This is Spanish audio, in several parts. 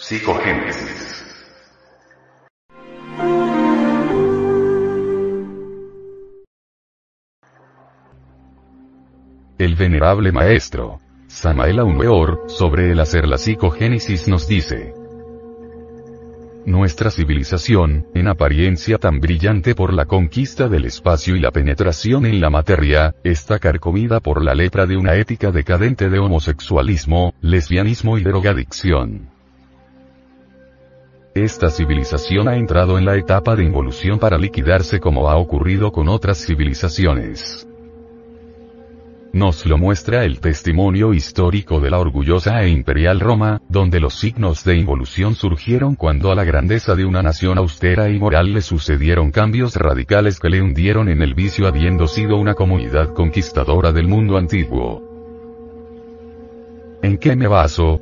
Psicogénesis. El venerable maestro, Samael Weor, sobre el hacer la psicogénesis nos dice, nuestra civilización, en apariencia tan brillante por la conquista del espacio y la penetración en la materia, está carcomida por la lepra de una ética decadente de homosexualismo, lesbianismo y drogadicción. Esta civilización ha entrado en la etapa de involución para liquidarse como ha ocurrido con otras civilizaciones. Nos lo muestra el testimonio histórico de la orgullosa e imperial Roma, donde los signos de involución surgieron cuando a la grandeza de una nación austera y moral le sucedieron cambios radicales que le hundieron en el vicio habiendo sido una comunidad conquistadora del mundo antiguo. ¿En qué me baso?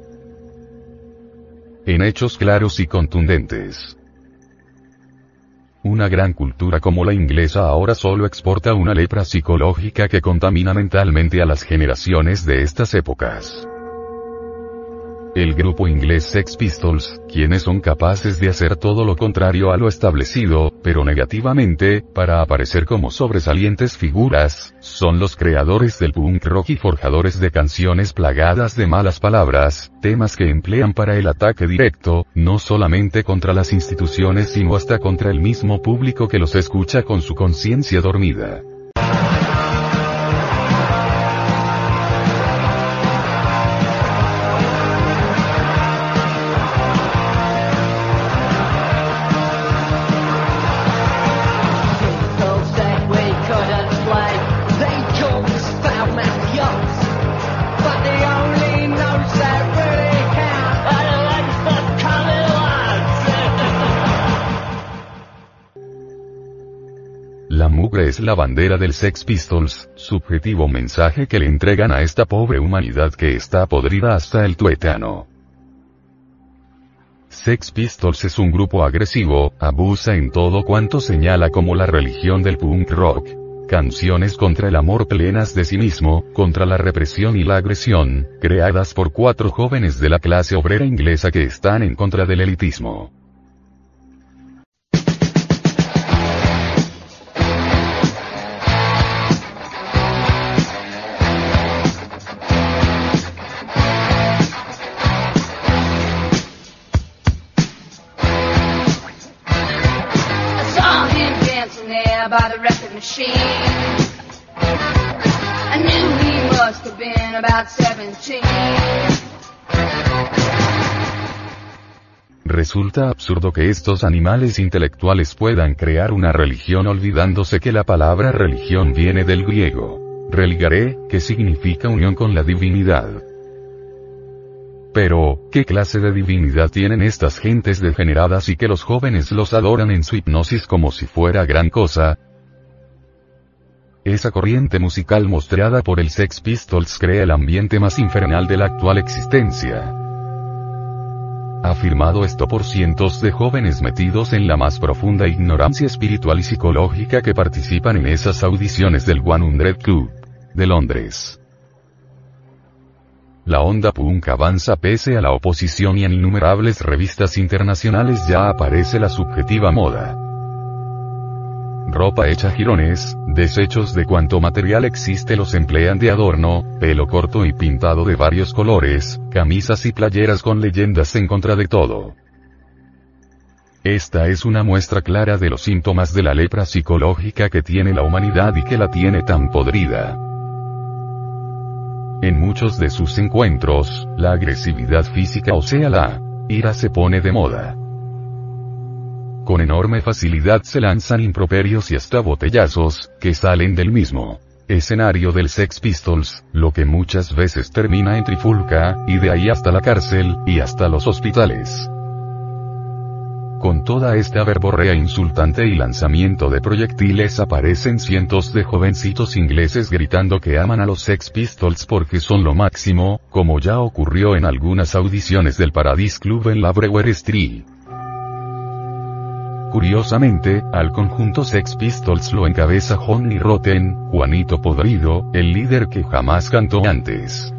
En hechos claros y contundentes. Una gran cultura como la inglesa ahora solo exporta una lepra psicológica que contamina mentalmente a las generaciones de estas épocas el grupo inglés Sex Pistols, quienes son capaces de hacer todo lo contrario a lo establecido, pero negativamente, para aparecer como sobresalientes figuras, son los creadores del punk rock y forjadores de canciones plagadas de malas palabras, temas que emplean para el ataque directo, no solamente contra las instituciones sino hasta contra el mismo público que los escucha con su conciencia dormida. Es la bandera del Sex Pistols, subjetivo mensaje que le entregan a esta pobre humanidad que está podrida hasta el tuetano. Sex Pistols es un grupo agresivo, abusa en todo cuanto señala como la religión del punk rock. Canciones contra el amor plenas de sí mismo, contra la represión y la agresión, creadas por cuatro jóvenes de la clase obrera inglesa que están en contra del elitismo. Resulta absurdo que estos animales intelectuales puedan crear una religión olvidándose que la palabra religión viene del griego. Religare, que significa unión con la divinidad. Pero, ¿qué clase de divinidad tienen estas gentes degeneradas y que los jóvenes los adoran en su hipnosis como si fuera gran cosa? Esa corriente musical mostrada por el Sex Pistols crea el ambiente más infernal de la actual existencia. Afirmado esto por cientos de jóvenes metidos en la más profunda ignorancia espiritual y psicológica que participan en esas audiciones del 100 Club de Londres. La onda punk avanza pese a la oposición y en innumerables revistas internacionales ya aparece la subjetiva moda ropa hecha jirones, desechos de cuanto material existe los emplean de adorno, pelo corto y pintado de varios colores, camisas y playeras con leyendas en contra de todo. Esta es una muestra clara de los síntomas de la lepra psicológica que tiene la humanidad y que la tiene tan podrida. En muchos de sus encuentros, la agresividad física o sea la ira se pone de moda con enorme facilidad se lanzan improperios y hasta botellazos, que salen del mismo escenario del Sex Pistols, lo que muchas veces termina en trifulca, y de ahí hasta la cárcel, y hasta los hospitales. Con toda esta verborrea insultante y lanzamiento de proyectiles aparecen cientos de jovencitos ingleses gritando que aman a los Sex Pistols porque son lo máximo, como ya ocurrió en algunas audiciones del Paradise Club en la Brewer Street. Curiosamente, al conjunto Sex Pistols lo encabeza Johnny Rotten, Juanito Podrido, el líder que jamás cantó antes.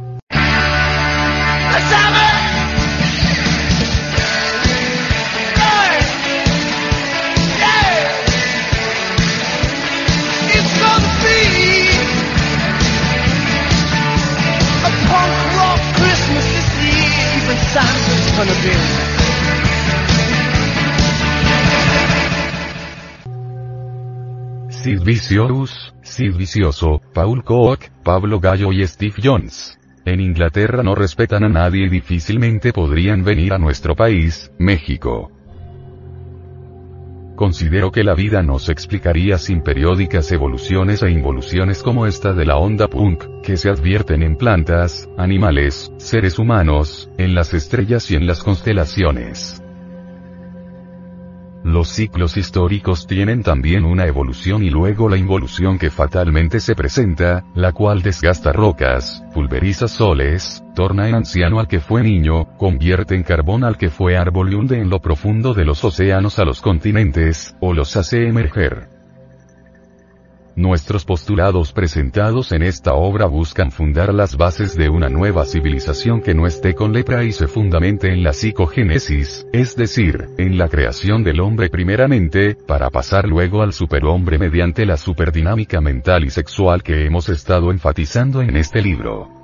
Sid Vicious, Sid Vicioso, Paul Koch, Pablo Gallo y Steve Jones. En Inglaterra no respetan a nadie y difícilmente podrían venir a nuestro país, México. Considero que la vida no se explicaría sin periódicas evoluciones e involuciones como esta de la onda punk, que se advierten en plantas, animales, seres humanos, en las estrellas y en las constelaciones. Los ciclos históricos tienen también una evolución y luego la involución que fatalmente se presenta, la cual desgasta rocas, pulveriza soles, torna en anciano al que fue niño, convierte en carbón al que fue árbol y hunde en lo profundo de los océanos a los continentes, o los hace emerger. Nuestros postulados presentados en esta obra buscan fundar las bases de una nueva civilización que no esté con lepra y se fundamente en la psicogénesis, es decir, en la creación del hombre primeramente, para pasar luego al superhombre mediante la superdinámica mental y sexual que hemos estado enfatizando en este libro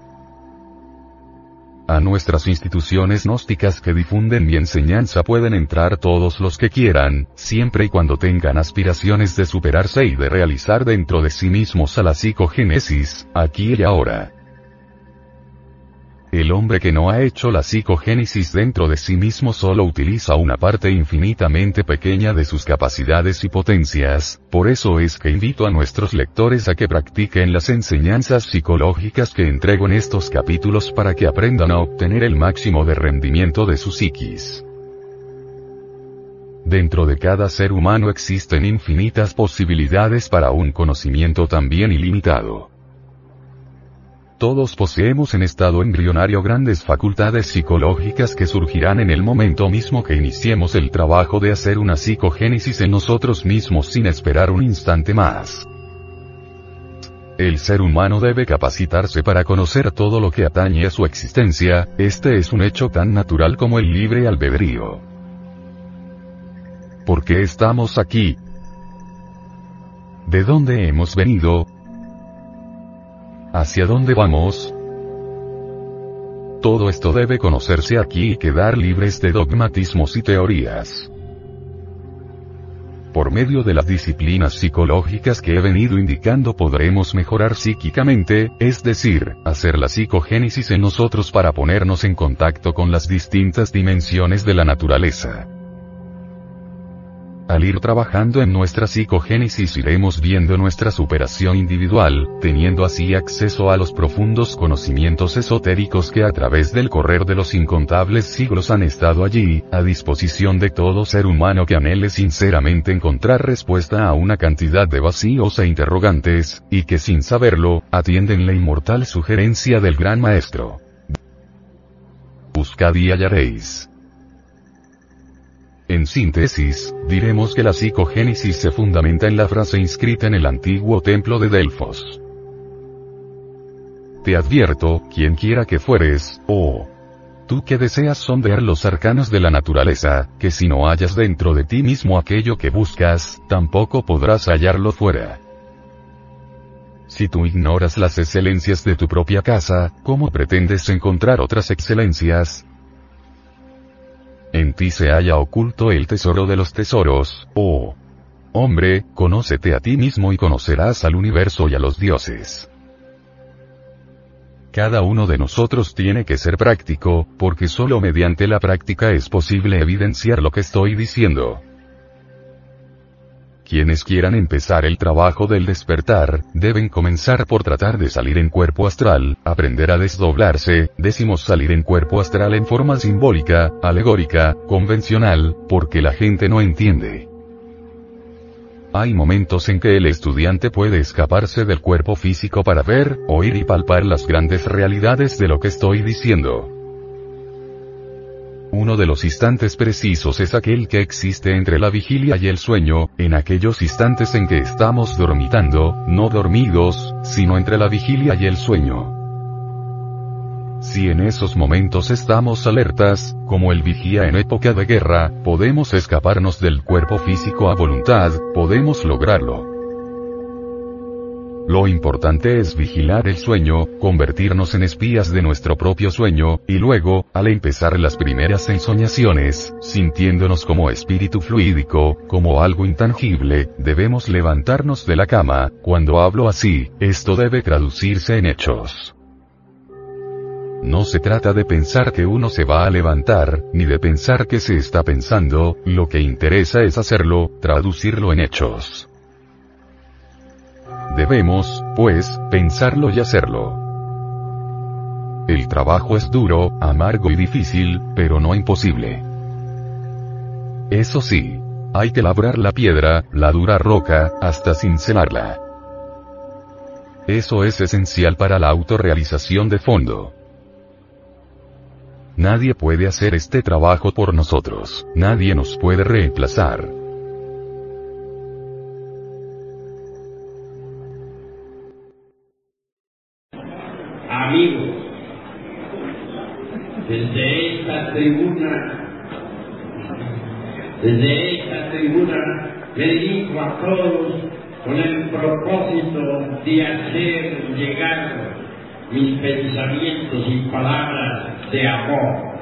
a nuestras instituciones gnósticas que difunden mi enseñanza pueden entrar todos los que quieran, siempre y cuando tengan aspiraciones de superarse y de realizar dentro de sí mismos a la psicogénesis, aquí y ahora. El hombre que no ha hecho la psicogénesis dentro de sí mismo solo utiliza una parte infinitamente pequeña de sus capacidades y potencias, por eso es que invito a nuestros lectores a que practiquen las enseñanzas psicológicas que entrego en estos capítulos para que aprendan a obtener el máximo de rendimiento de su psiquis. Dentro de cada ser humano existen infinitas posibilidades para un conocimiento también ilimitado. Todos poseemos en estado embrionario grandes facultades psicológicas que surgirán en el momento mismo que iniciemos el trabajo de hacer una psicogénesis en nosotros mismos sin esperar un instante más. El ser humano debe capacitarse para conocer todo lo que atañe a su existencia, este es un hecho tan natural como el libre albedrío. ¿Por qué estamos aquí? ¿De dónde hemos venido? ¿Hacia dónde vamos? Todo esto debe conocerse aquí y quedar libres de dogmatismos y teorías. Por medio de las disciplinas psicológicas que he venido indicando podremos mejorar psíquicamente, es decir, hacer la psicogénesis en nosotros para ponernos en contacto con las distintas dimensiones de la naturaleza. Al ir trabajando en nuestra psicogénesis iremos viendo nuestra superación individual, teniendo así acceso a los profundos conocimientos esotéricos que a través del correr de los incontables siglos han estado allí, a disposición de todo ser humano que anhele sinceramente encontrar respuesta a una cantidad de vacíos e interrogantes, y que sin saberlo, atienden la inmortal sugerencia del gran maestro. Buscad y hallaréis. En síntesis, diremos que la psicogénesis se fundamenta en la frase inscrita en el antiguo templo de Delfos. Te advierto, quien quiera que fueres, oh, tú que deseas sondear los arcanos de la naturaleza, que si no hallas dentro de ti mismo aquello que buscas, tampoco podrás hallarlo fuera. Si tú ignoras las excelencias de tu propia casa, ¿cómo pretendes encontrar otras excelencias? En ti se halla oculto el tesoro de los tesoros, oh. Hombre, conócete a ti mismo y conocerás al universo y a los dioses. Cada uno de nosotros tiene que ser práctico, porque solo mediante la práctica es posible evidenciar lo que estoy diciendo. Quienes quieran empezar el trabajo del despertar, deben comenzar por tratar de salir en cuerpo astral, aprender a desdoblarse, decimos salir en cuerpo astral en forma simbólica, alegórica, convencional, porque la gente no entiende. Hay momentos en que el estudiante puede escaparse del cuerpo físico para ver, oír y palpar las grandes realidades de lo que estoy diciendo. Uno de los instantes precisos es aquel que existe entre la vigilia y el sueño, en aquellos instantes en que estamos dormitando, no dormidos, sino entre la vigilia y el sueño. Si en esos momentos estamos alertas, como el vigía en época de guerra, podemos escaparnos del cuerpo físico a voluntad, podemos lograrlo. Lo importante es vigilar el sueño, convertirnos en espías de nuestro propio sueño, y luego, al empezar las primeras ensoñaciones, sintiéndonos como espíritu fluídico, como algo intangible, debemos levantarnos de la cama, cuando hablo así, esto debe traducirse en hechos. No se trata de pensar que uno se va a levantar, ni de pensar que se está pensando, lo que interesa es hacerlo, traducirlo en hechos. Debemos, pues, pensarlo y hacerlo. El trabajo es duro, amargo y difícil, pero no imposible. Eso sí, hay que labrar la piedra, la dura roca, hasta cincelarla. Eso es esencial para la autorrealización de fondo. Nadie puede hacer este trabajo por nosotros, nadie nos puede reemplazar. Amigos, desde esta tribuna, desde esta tribuna, me dirijo a todos con el propósito de hacer llegar mis pensamientos y palabras de amor.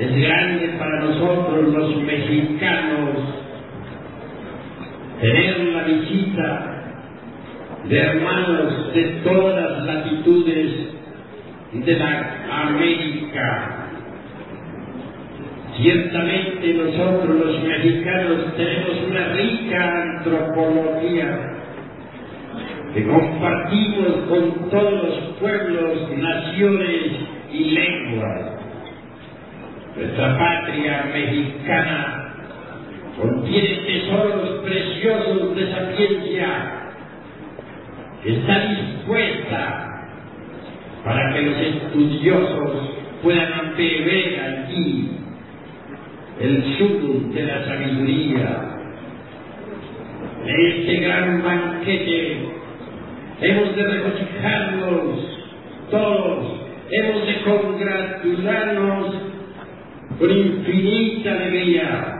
Es grande para nosotros los mexicanos tener la visita de hermanos de todas las latitudes de la América. Ciertamente nosotros los mexicanos tenemos una rica antropología que compartimos con todos los pueblos, naciones y lenguas. Nuestra patria mexicana contiene tesoros preciosos de sapiencia está dispuesta para que los estudiosos puedan beber aquí el sudor de la sabiduría. Este gran banquete hemos de regocijarnos todos, hemos de congratularnos con infinita alegría.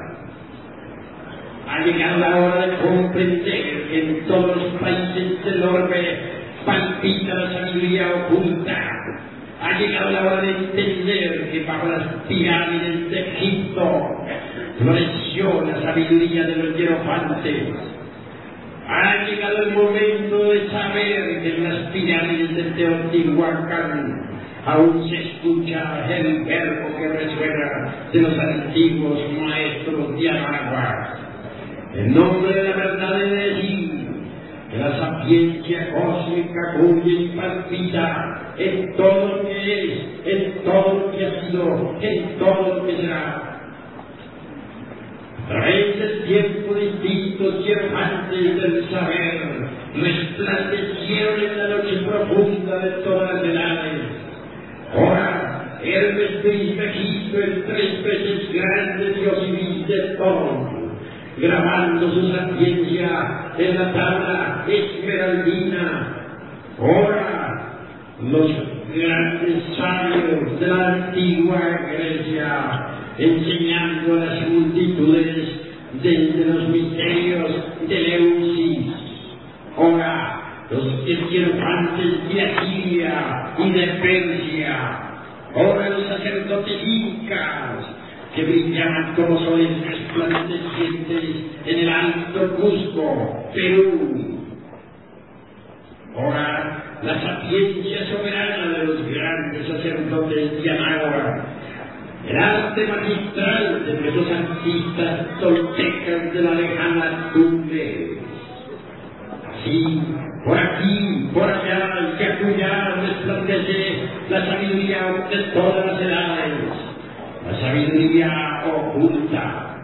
Ha llegado la hora de comprender en todos los países del orbe palpita la sabiduría oculta. Ha llegado la hora de entender que bajo las pirámides de Egipto floreció la sabiduría de los hierofantes ha llegado el momento de saber que en las pirámides de Teotihuacán aún se escucha el verbo que resuena de los antiguos maestros de Anagua. En nombre de la verdad de decir que la sapiencia cósmica cuya palpita en todo lo que es, en todo lo que ha sido, en todo lo que será través del tiempo distintos y errantes del saber, resplandecieron en la noche profunda de todas las edades. Ahora, Hermes Trismegisto, el tres veces grande Dios y de todo, grabando su sapiencia en la tabla esmeraldina. Ahora, los grandes sabios de la antigua Grecia, enseñando a las multitudes desde los misterios de Leusis. Ahora, los esquirfantes de Asiria y de Persia. Ahora los sacerdotes incas que brillaban como soles resplandecientes en el alto Cusco, Perú. Ahora, la sapiencia soberana de los grandes sacerdotes de el arte magistral de nuestros artistas toltecas de la lejana tumbe. Así, por aquí, por allá, que acullá resplandece la sabiduría de todas las edades, la sabiduría oculta.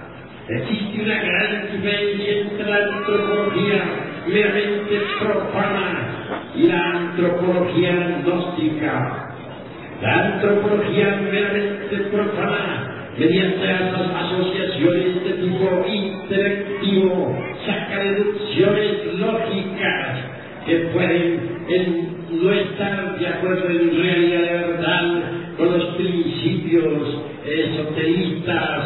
Existe una gran diferencia entre la antropología meramente profana y la antropología gnóstica la antropología meramente profana, mediante las asociaciones de tipo intelectivo, saca deducciones lógicas que pueden no estar de acuerdo en realidad verdad con los principios esoteristas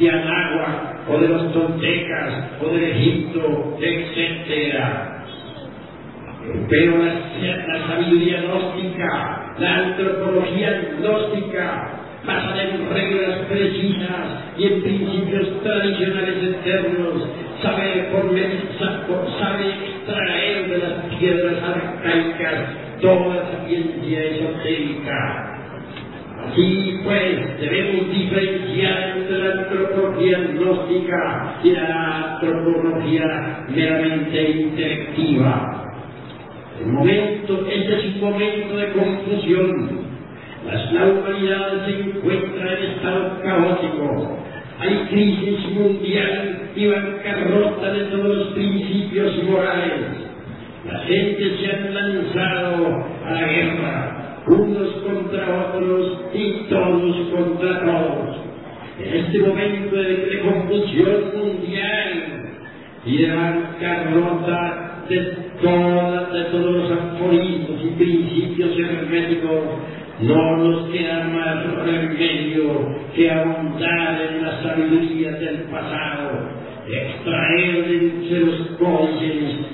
de Anagua o de los toltecas o de Egipto, etc. Pero la, la sabiduría gnóstica, la antropología gnóstica, basada en reglas precisas y en principios tradicionales eternos, sabe, por, sabe extraer de las piedras arcaicas toda sapiencia esotérica. Así pues, debemos diferenciar entre la antropología gnóstica y la antropología meramente intelectiva. El momento, este es un momento de confusión. La humanidad se encuentra en estado caótico. Hay crisis mundial y bancarrota de todos los principios morales. La gente se ha lanzado a la guerra, unos contra otros y todos contra todos. En este momento de, confusión mundial y de bancarrota de, todos los aforismos y principios herméticos, no nos queda más remedio que ahondar en la sabiduría del pasado, extraer de los códices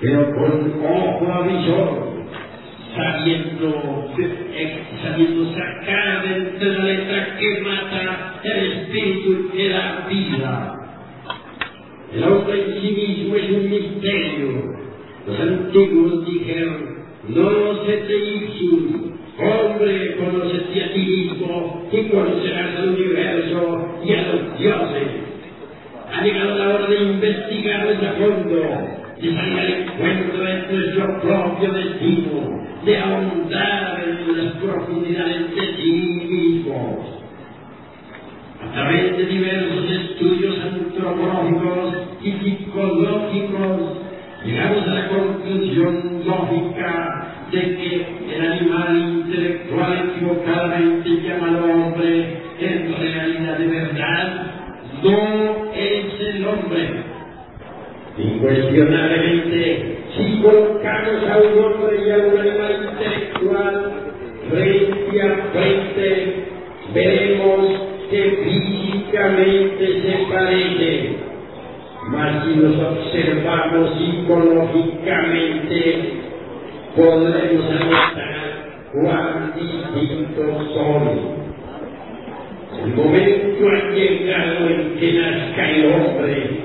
pero con ojo avisor, sabiendo, sabiendo sacar de la letra que mata el espíritu que da vida. El hombre en sí mismo es un misterio. Los antiguos dijeron, no se te ipsum, Hombre, conócete a ti mismo y conocerás al universo y a los dioses. Ha llegado la hora de investigar a fondo, de salir al encuentro de nuestro propio destino, de ahondar en las profundidades de sí mismos. A través de diversos estudios antropológicos y psicológicos, llegamos a la conclusión lógica de que el animal intelectual equivocadamente llamado hombre en realidad de verdad no es el hombre. Incuestionablemente, si colocamos a un hombre y a un animal intelectual frente a frente, veremos que físicamente se parecen. Mas si los observamos psicológicamente, podremos anotar cuán distintos son. El momento ha llegado en que nazca el hombre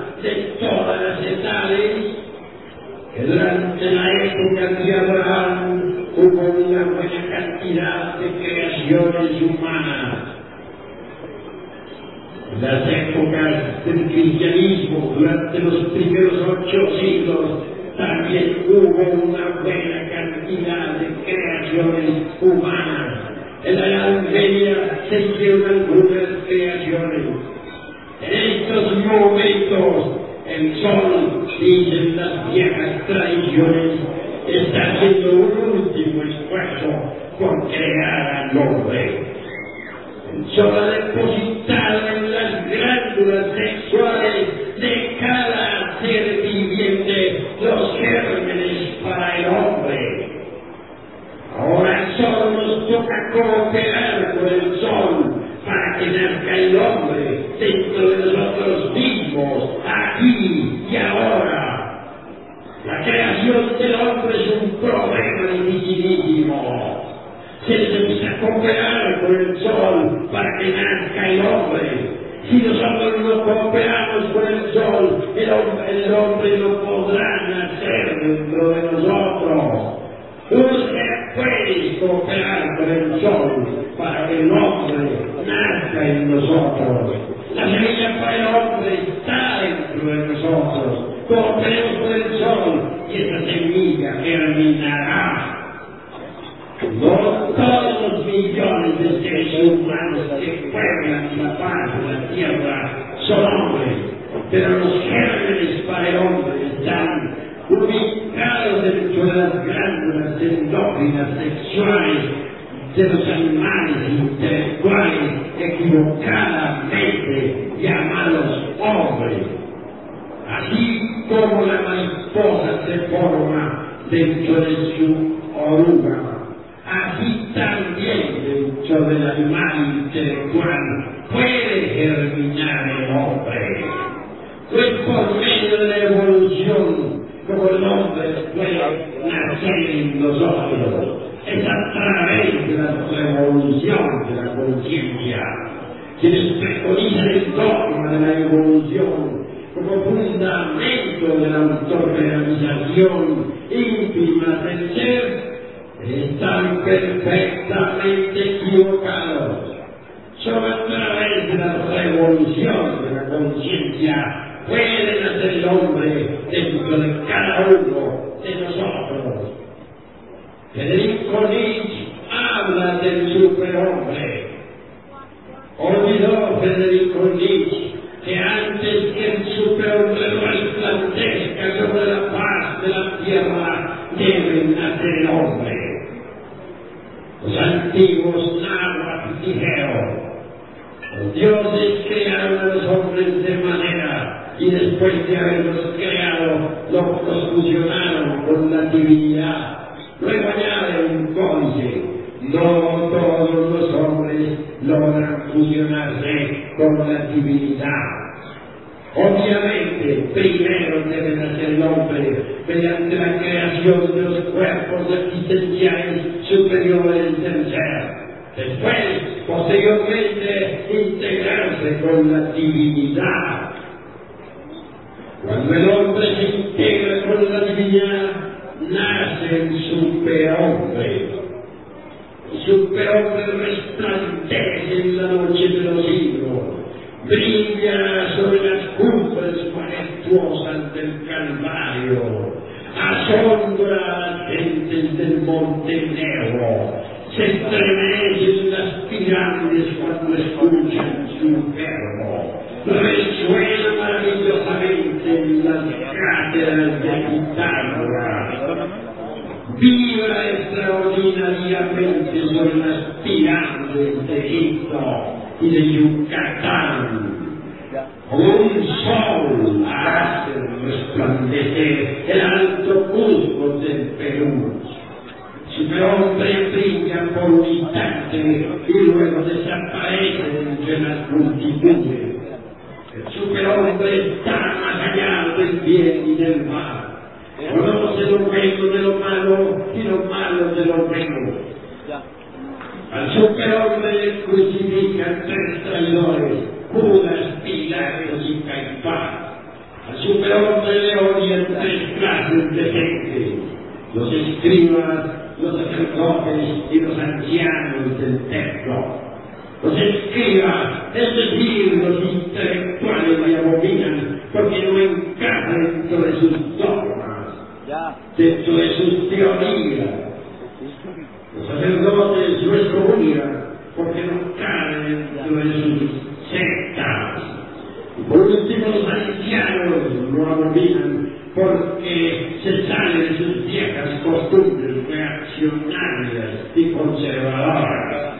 de todas las edades, durante la época de Abraham hubo una buena cantidad de creaciones humanas. Las épocas del cristianismo, durante los primeros ocho siglos, también hubo una buena cantidad de creaciones humanas. En la Edad Media se hicieron algunas creaciones. En estos momentos, redención y en las viejas traiciones está haciendo un último esfuerzo por crear al hombre. El Solo depositado en las glándulas sexuales de cada ser viviente los gérmenes para el hombre. Ahora solo nos toca cooperar con el sol para que nazca el hombre dentro de nosotros mismos y ahora. La creación del hombre es un problema dificilísimo. Se necesita cooperar con el sol para que nazca el hombre. Si nosotros no cooperamos con el sol, el hombre, el hombre no podrá nacer dentro de nosotros. Usted puede cooperar con el sol para que el hombre nazca en nosotros. La semilla para el hombre nosotros. Cooperemos con el sol y esa semilla germinará. No todos los millones de seres humanos que pueblan la paz de la tierra son hombres, pero los gérmenes para el hombre están ubicados dentro de las glándulas endócrinas sexuales de los animales intelectuales equivocadamente llamados hombres. Así como la mariposa se forma dentro de su oruga, así también dentro del animal intelectual puede germinar el hombre. Pues por medio de la evolución, como el hombre puede nacer en nosotros, es a través de la revolución de la conciencia. Quienes preconizan el dogma de la evolución como fundamento de la autorrealización íntima del ser, están perfectamente equivocados. Solo a través de la revolución de la conciencia puede nacer el hombre dentro de cada uno de nosotros. Federico Nietzsche habla del superhombre. Olvidó Federico Nietzsche que antes que el superhombre resplandezca sobre la paz de la tierra, debe nacer el hombre. Los antiguos náhuatl dijeron, los dioses crearon a los hombres de manera y después de haberlos creado, los, fusionaron con la divinidad. Luego añade un códice, no todos los hombres logran fusionarse con la divinidad. Obviamente, primero debe nacer el hombre mediante la creación de los cuerpos existenciales superiores del ser. Después, posteriormente, integrarse con la divinidad. Cuando el hombre se integra con la divinidad, nace el superhombre. El superhombre resplandece en la noche de los siglos, brilla sobre las cumbres majestuosas del Calvario, asombra a las gentes del Monte Negro, se estremecen las pirámides cuando escuchan su verbo, resuena maravillosamente en las cátedras de Pitágoras, vibra extraordinariamente sobre las pirámides de Egipto y de Yucatán. Superhombre brilla por un instante y luego desaparece entre las multitudes. El superhombre está más allá del bien y del mal. Conoce lo bueno de lo malo y lo malo de lo bueno. Al superhombre crucifican tres traidores, Judas, Pilatos y Caifás. Al superhombre le odian tres clases de gente, los escribas, los y los ancianos del templo. Los escribas, es decir, los intelectuales le abominan porque no encaja dentro de sus dogmas, dentro de sus teorías. Los sacerdotes no excomulgan porque no caen dentro de sus sectas. Y por último, los ancianos lo abominan porque se sale de sus viejas costumbres reaccionarias y conservadoras.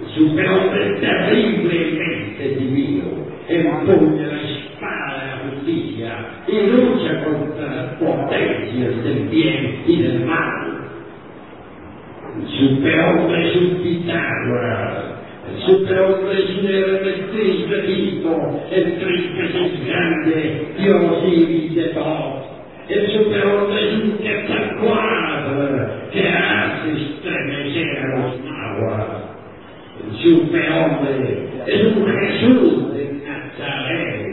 El superhombre es terriblemente divino, empuña la espada de la justicia y lucha contra las potencias del bien y del mal. El superhombre es un Pitágoras, el superhombre es un héroe triste tipo, el triste es grande, Dios y de todo. El superhombre es un quetzalcoatl que hace estremecer a los nahuas. El superhombre es un Jesús de Nazaret.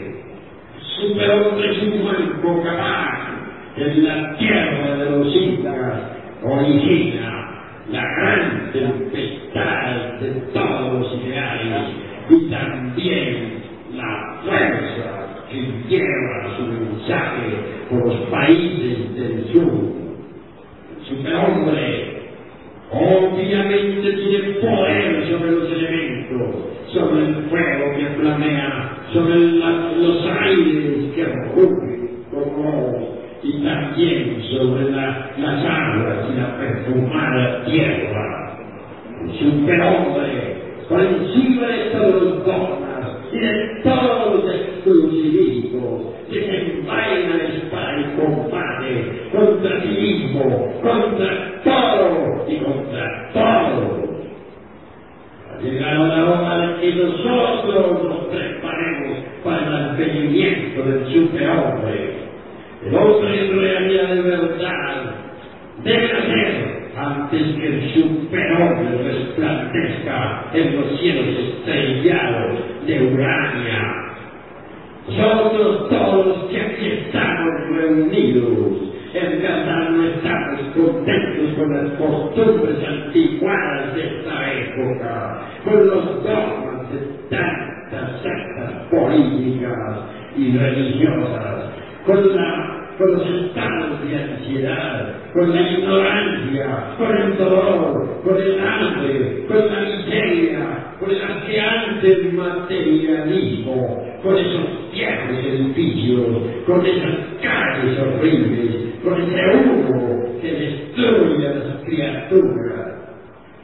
El superhombre es un buen Bocabán en la tierra de los incas origina la gran tempestad de todos los ideales y también la fuerza que lleva su mensaje por los países del sur. El superhombre obviamente tiene poder sobre los elementos, sobre el fuego que flamea, sobre la- los aires que rugen como y también sobre la- las aguas y la perfumada tierra. Superhombre, por encima de todos los dogmas y de todos los exclusivismos, desenvaina la espada y combate contra sí mismo, contra todo y contra todo. Ha llegado la hora de que nosotros nos preparemos para el advenimiento del superhombre. El hombre en realidad de debe nacer antes que el superhombre resplandezca en los cielos estrellados de Urania. Nosotros todos que aquí estamos reunidos, en verdad no estamos contentos con las costumbres anticuadas de esta época, con los dogmas de tantas sectas políticas y religiosas, con, la, estados de ansiedad, con la ignorancia, con el dolor, con el hambre, con la miseria, con el asqueante materialismo, con esos viejos edificios, con esas calles horribles, con ese humo que destruye a las criaturas.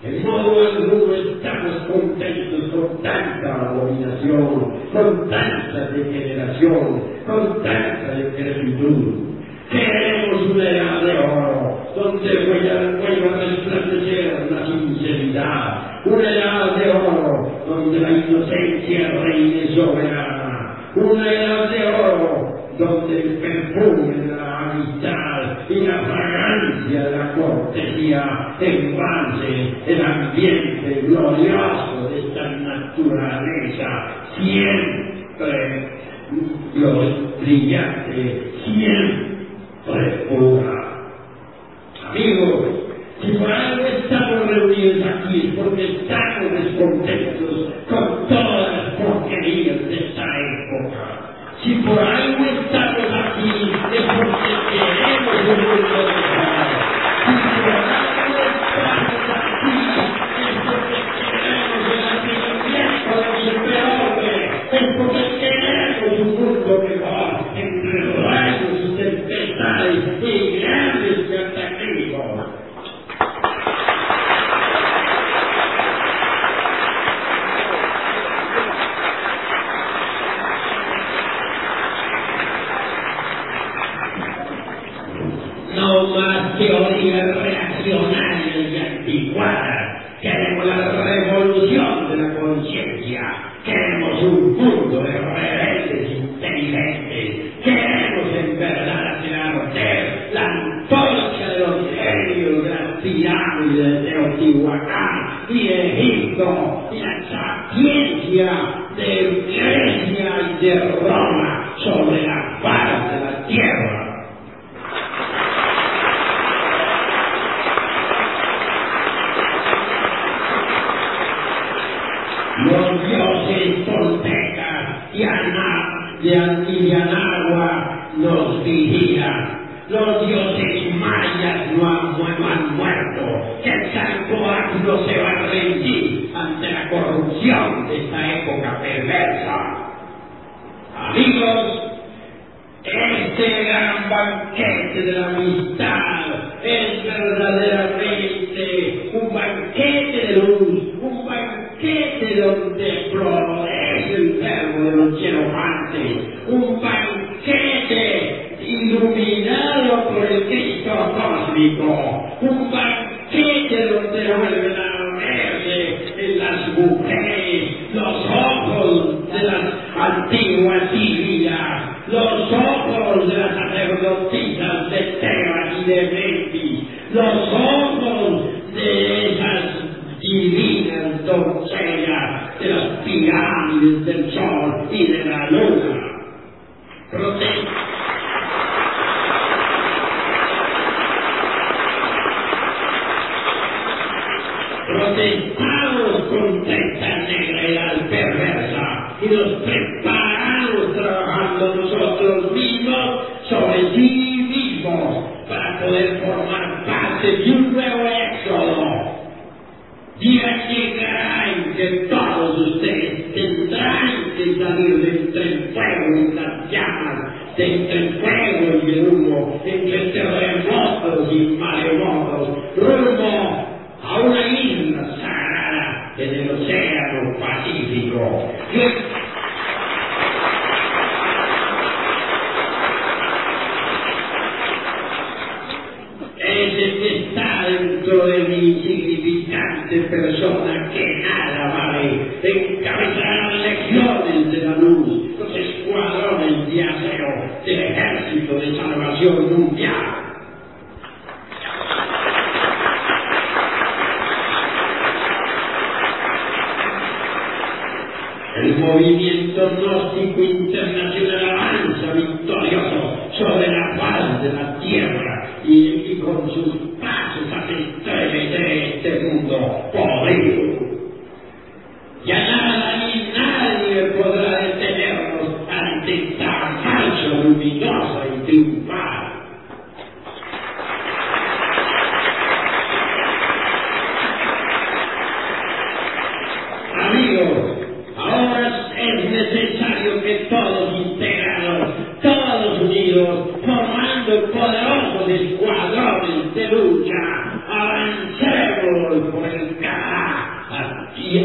En modo alguno estamos contentos con tanta abominación, con tanta degeneración, con tanta decrepitud. Queremos una edad de oro, donde vuelva a resplandecer la sinceridad, una edad de oro, donde la inocencia reine soberana, una edad de oro, donde el perfume de la amistad y la fragancia de la cortesía embalse el ambiente glorioso de esta naturaleza siempre los brillante, siempre pura. Amigos, si por algo estamos reunidos aquí es porque estamos descontentos con todas las porquerías de esta época. Si por queremos un mundo mejor. Si por algo estamos aquí es porque queremos el advenimiento del superhombre. Es porque queremos un mundo mejor entre rayos y tempestades y grandes cataclismos. no más teorías reaccionarias y anticuadas. Queremos la revolución de la conciencia. Queremos un mundo de rebeldes inteligentes. Queremos en verdad hacer arder la antorcha de los genios de de Teotihuacán y Egipto y la sapiencia de Grecia y de Roma sobre la faz de la tierra. los dioses toltecas y Ana, de Antivianagua nos vigilan. Los dioses antigua Siria, los ojos de las sacerdotisas de Tebas y de Memphis de personas que nada alabaré, encabezarán secciones de la luz, los escuadrones de aseo del ejército de salvación mundial. con el cara y